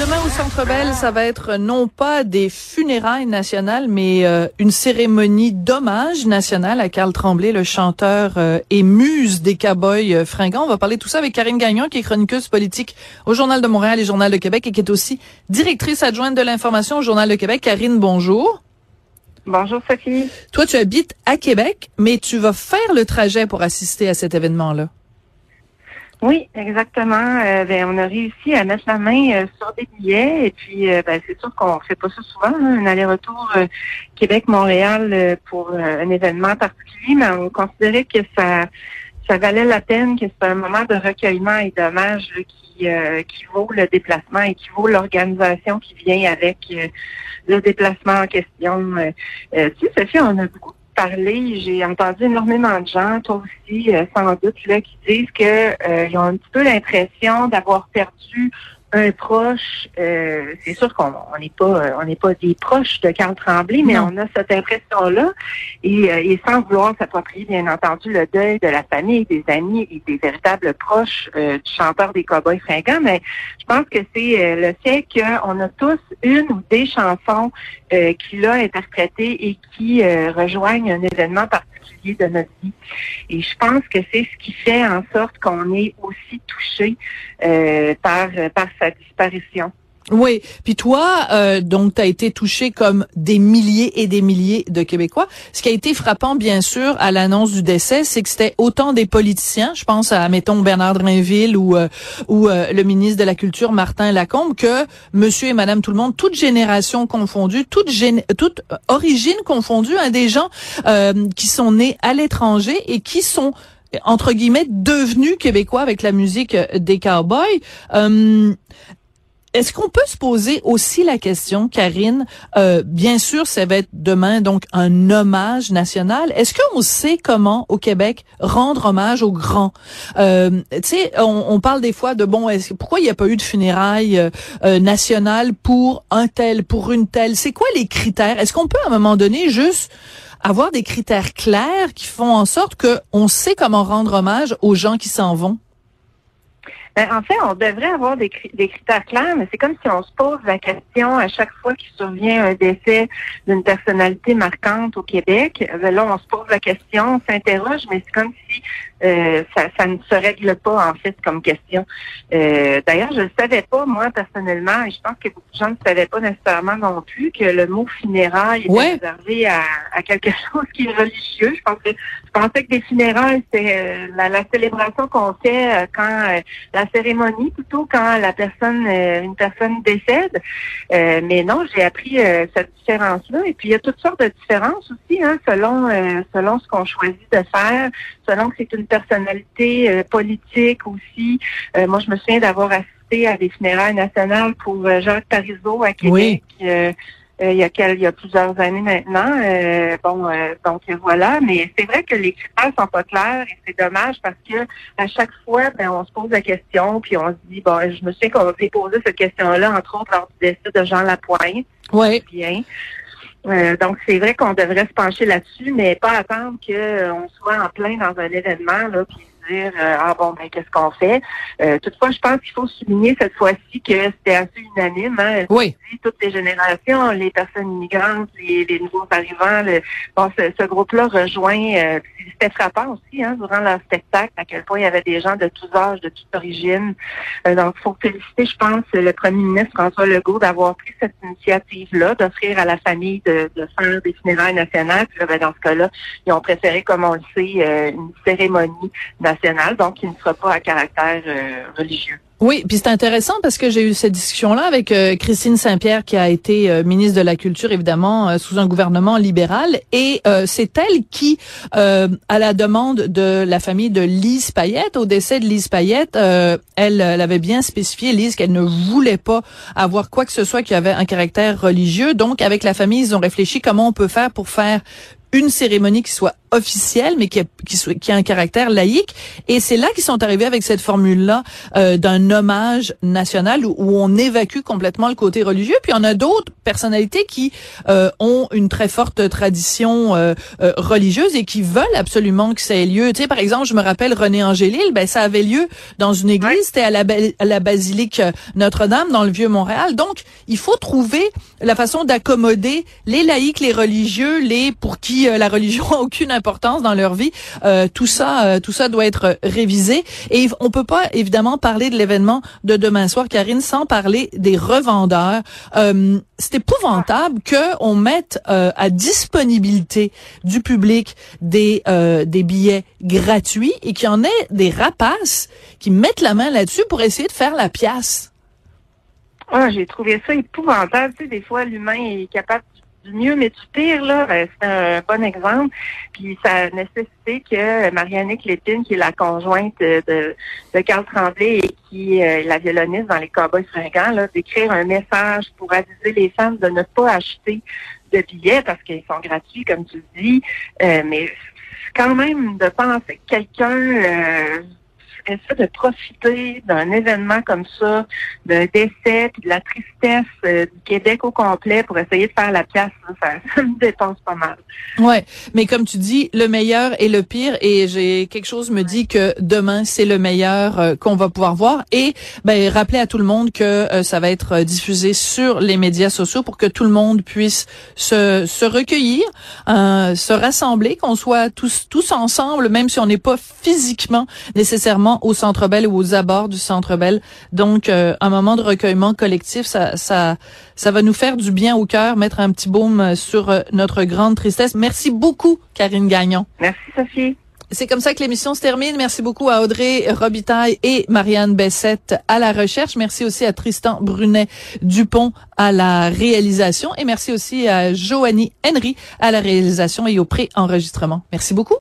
Demain au Centre Bell, ça va être non pas des funérailles nationales, mais euh, une cérémonie d'hommage national à Carl Tremblay, le chanteur euh, et muse des Cowboys euh, fringants. On va parler de tout ça avec Karine Gagnon, qui est chroniqueuse politique au Journal de Montréal et Journal de Québec, et qui est aussi directrice adjointe de l'information au Journal de Québec. Karine, bonjour. Bonjour Sophie. Toi, tu habites à Québec, mais tu vas faire le trajet pour assister à cet événement-là. Oui, exactement. Euh, ben, on a réussi à mettre la main euh, sur des billets et puis euh, ben, c'est sûr qu'on fait pas ça souvent, hein, un aller-retour Québec-Montréal pour un événement particulier, mais on considérait que ça ça valait la peine, que c'est un moment de recueillement et d'hommage qui, qui vaut le déplacement et qui vaut l'organisation qui vient avec le déplacement en question. tu sais, Sophie, on a beaucoup j'ai entendu énormément de gens, toi aussi, euh, sans doute, là, qui disent qu'ils euh, ont un petit peu l'impression d'avoir perdu un proche, euh, c'est sûr qu'on n'est pas on n'est pas des proches de Carl Tremblay, mais on a cette impression-là. Et, euh, et, sans vouloir s'approprier, bien entendu, le deuil de la famille, des amis et des véritables proches euh, du chanteur des Cowboys fringants, mais je pense que c'est le fait qu'on a tous une ou des chansons qu'il a interprétées et qui rejoignent un événement particulier de notre vie. Et je pense que c'est ce qui fait en sorte qu'on est aussi touché euh, par, par Oui, puis toi, euh, donc tu as été touché comme des milliers et des milliers de Québécois. Ce qui a été frappant, bien sûr, à l'annonce du décès, c'est que c'était autant des politiciens, je pense à, mettons, Bernard Drinville ou euh, ou euh, le ministre de la Culture, Martin Lacombe, que Monsieur et Madame tout le monde, toute génération confondue, toute, toute origine confondue, hein, des gens qui sont nés à l'étranger et qui sont entre guillemets devenus québécois avec la musique des cowboys. Est-ce qu'on peut se poser aussi la question, Karine, euh, bien sûr, ça va être demain donc un hommage national. Est-ce qu'on sait comment au Québec rendre hommage aux grands? Euh, Tu sais, on, parle des fois de bon, pourquoi il n'y a pas eu de funérailles euh, euh, nationales pour un tel, pour une telle? C'est quoi les critères? Est-ce qu'on peut à un moment donné juste avoir des critères clairs qui font en sorte que on sait comment rendre hommage aux gens qui s'en vont ben, en fait, on devrait avoir des, des critères clairs, mais c'est comme si on se pose la question à chaque fois qu'il survient un décès d'une personnalité marquante au Québec. Ben là, on se pose la question, on s'interroge, mais c'est comme si euh, ça, ça, ne se règle pas en fait comme question. Euh, D'ailleurs, je ne savais pas, moi, personnellement, et je pense que beaucoup de gens ne savaient pas nécessairement non plus que le mot funérailles était réservé à, à, quelque chose qui est religieux. Je pensais, je pensais que des funérailles, c'est euh, la, la, célébration qu'on fait euh, quand la cérémonie, plutôt quand la personne, une personne décède. mais non, j'ai appris cette différence-là. Et puis il y a toutes sortes de différences aussi, hein, selon selon ce qu'on choisit de faire, selon que c'est une personnalité euh, politique aussi. Euh, moi, je me souviens d'avoir assisté à des funérailles nationales pour euh, Jacques Parizeau à Québec. Il y, a il y a plusieurs années maintenant. bon, donc voilà, mais c'est vrai que les critères sont pas clairs et c'est dommage parce que à chaque fois, ben, on se pose la question, puis on se dit, bon, je me souviens qu'on s'est posé cette question-là, entre autres lors du décès de Jean Lapointe. Oui. Bien. Euh, donc, c'est vrai qu'on devrait se pencher là-dessus, mais pas attendre qu'on euh, soit en plein dans un événement, là, puis dire euh, ah bon ben qu'est-ce qu'on fait? Euh, toutefois, je pense qu'il faut souligner cette fois-ci que c'était assez unanime. Hein, oui. Toutes les générations, les personnes immigrantes, les, les nouveaux arrivants, le, bon, ce, groupe-là rejoint. Euh, c'était frappant aussi hein, durant leur spectacle à quel point il y avait des gens de tous âges, de toute origine. Euh, donc, il faut féliciter, je pense, le premier ministre François Legault d'avoir pris cette initiative-là, d'offrir à la famille de, de faire des funérailles nationales. Puis là, ben, dans ce cas-là, ils ont préféré, comme on le sait, une cérémonie nationale donc il ne sera pas à caractère euh, religieux. Oui, puis c'est intéressant parce que j'ai eu cette discussion-là avec euh, Christine Saint-Pierre qui a été euh, ministre de la Culture évidemment sous un gouvernement libéral et c'est elle qui, à la demande de la famille de Lise Payette, au décès de Lise Payette, elle, elle, avait bien spécifié Lise qu'elle ne voulait pas avoir quoi que ce soit qui avait un caractère religieux. Donc avec la famille, ils ont réfléchi comment on peut faire pour faire une cérémonie qui soit officielle, mais qui a, qui, soit, qui a un caractère laïque. Et c'est là qu'ils sont arrivés avec cette formule-là euh, d'un hommage national où, où, on évacue complètement le côté religieux. Puis on a d'autres personnalités qui euh, ont une très forte tradition euh, euh, religieuse et qui veulent absolument que ça ait lieu. Tu sais, par exemple, je me rappelle René Angélil, ben ça avait lieu dans une église, c'était à la, à la basilique Notre-Dame dans le vieux Montréal. Donc, il faut trouver la façon d'accommoder les laïcs, les religieux, les pour qui la religion a aucune importance dans leur vie. Euh, tout ça, euh, tout ça doit être révisé. Et on peut pas évidemment parler de l'événement de demain soir, Karine, sans parler des revendeurs. Euh, c'est épouvantable que on mette euh, à disponibilité du public des euh, des billets gratuits et qu'il y en ait des rapaces qui mettent la main là-dessus pour essayer de faire la pièce. Ah, j'ai trouvé ça épouvantable. Tu sais, des fois, l'humain est capable mieux mais du pire, là, ben, c'est un bon exemple. Puis ça a nécessité que Marianne Lépine, qui est la conjointe de, de Carl Tremblay et qui est la violoniste dans les Cowboys fringants, là, d'écrire un message pour aviser les femmes de ne pas acheter de billets parce qu'ils sont gratuits, comme tu dis. Euh, mais quand même de penser que quelqu'un euh, essaie de profiter d'un événement comme ça, d'un décès, de la tristesse euh, du Québec au complet pour essayer de faire la pièce, ça, ça me dépense pas mal. Ouais, mais comme tu dis, le meilleur et le pire, et j'ai quelque chose me dit que demain c'est le meilleur euh, qu'on va pouvoir voir. Et ben rappeler à tout le monde que euh, ça va être diffusé sur les médias sociaux pour que tout le monde puisse se, se recueillir, se rassembler, qu'on soit tous tous ensemble, même si on n'est pas physiquement nécessairement au Centre Bell ou aux abords du Centre Bell. Donc, euh, un moment de recueillement collectif, ça, ça, ça va nous faire du bien au cœur, mettre un petit baume sur euh, notre grande tristesse. Merci beaucoup, Karine Gagnon. Merci, Sophie. C'est comme ça que l'émission se termine. Merci beaucoup à Audrey Robitaille et Marianne Bessette à la recherche. Merci aussi à Tristan Brunet Dupont à la réalisation et merci aussi à Joanie Henry à la réalisation et au pré-enregistrement. Merci beaucoup.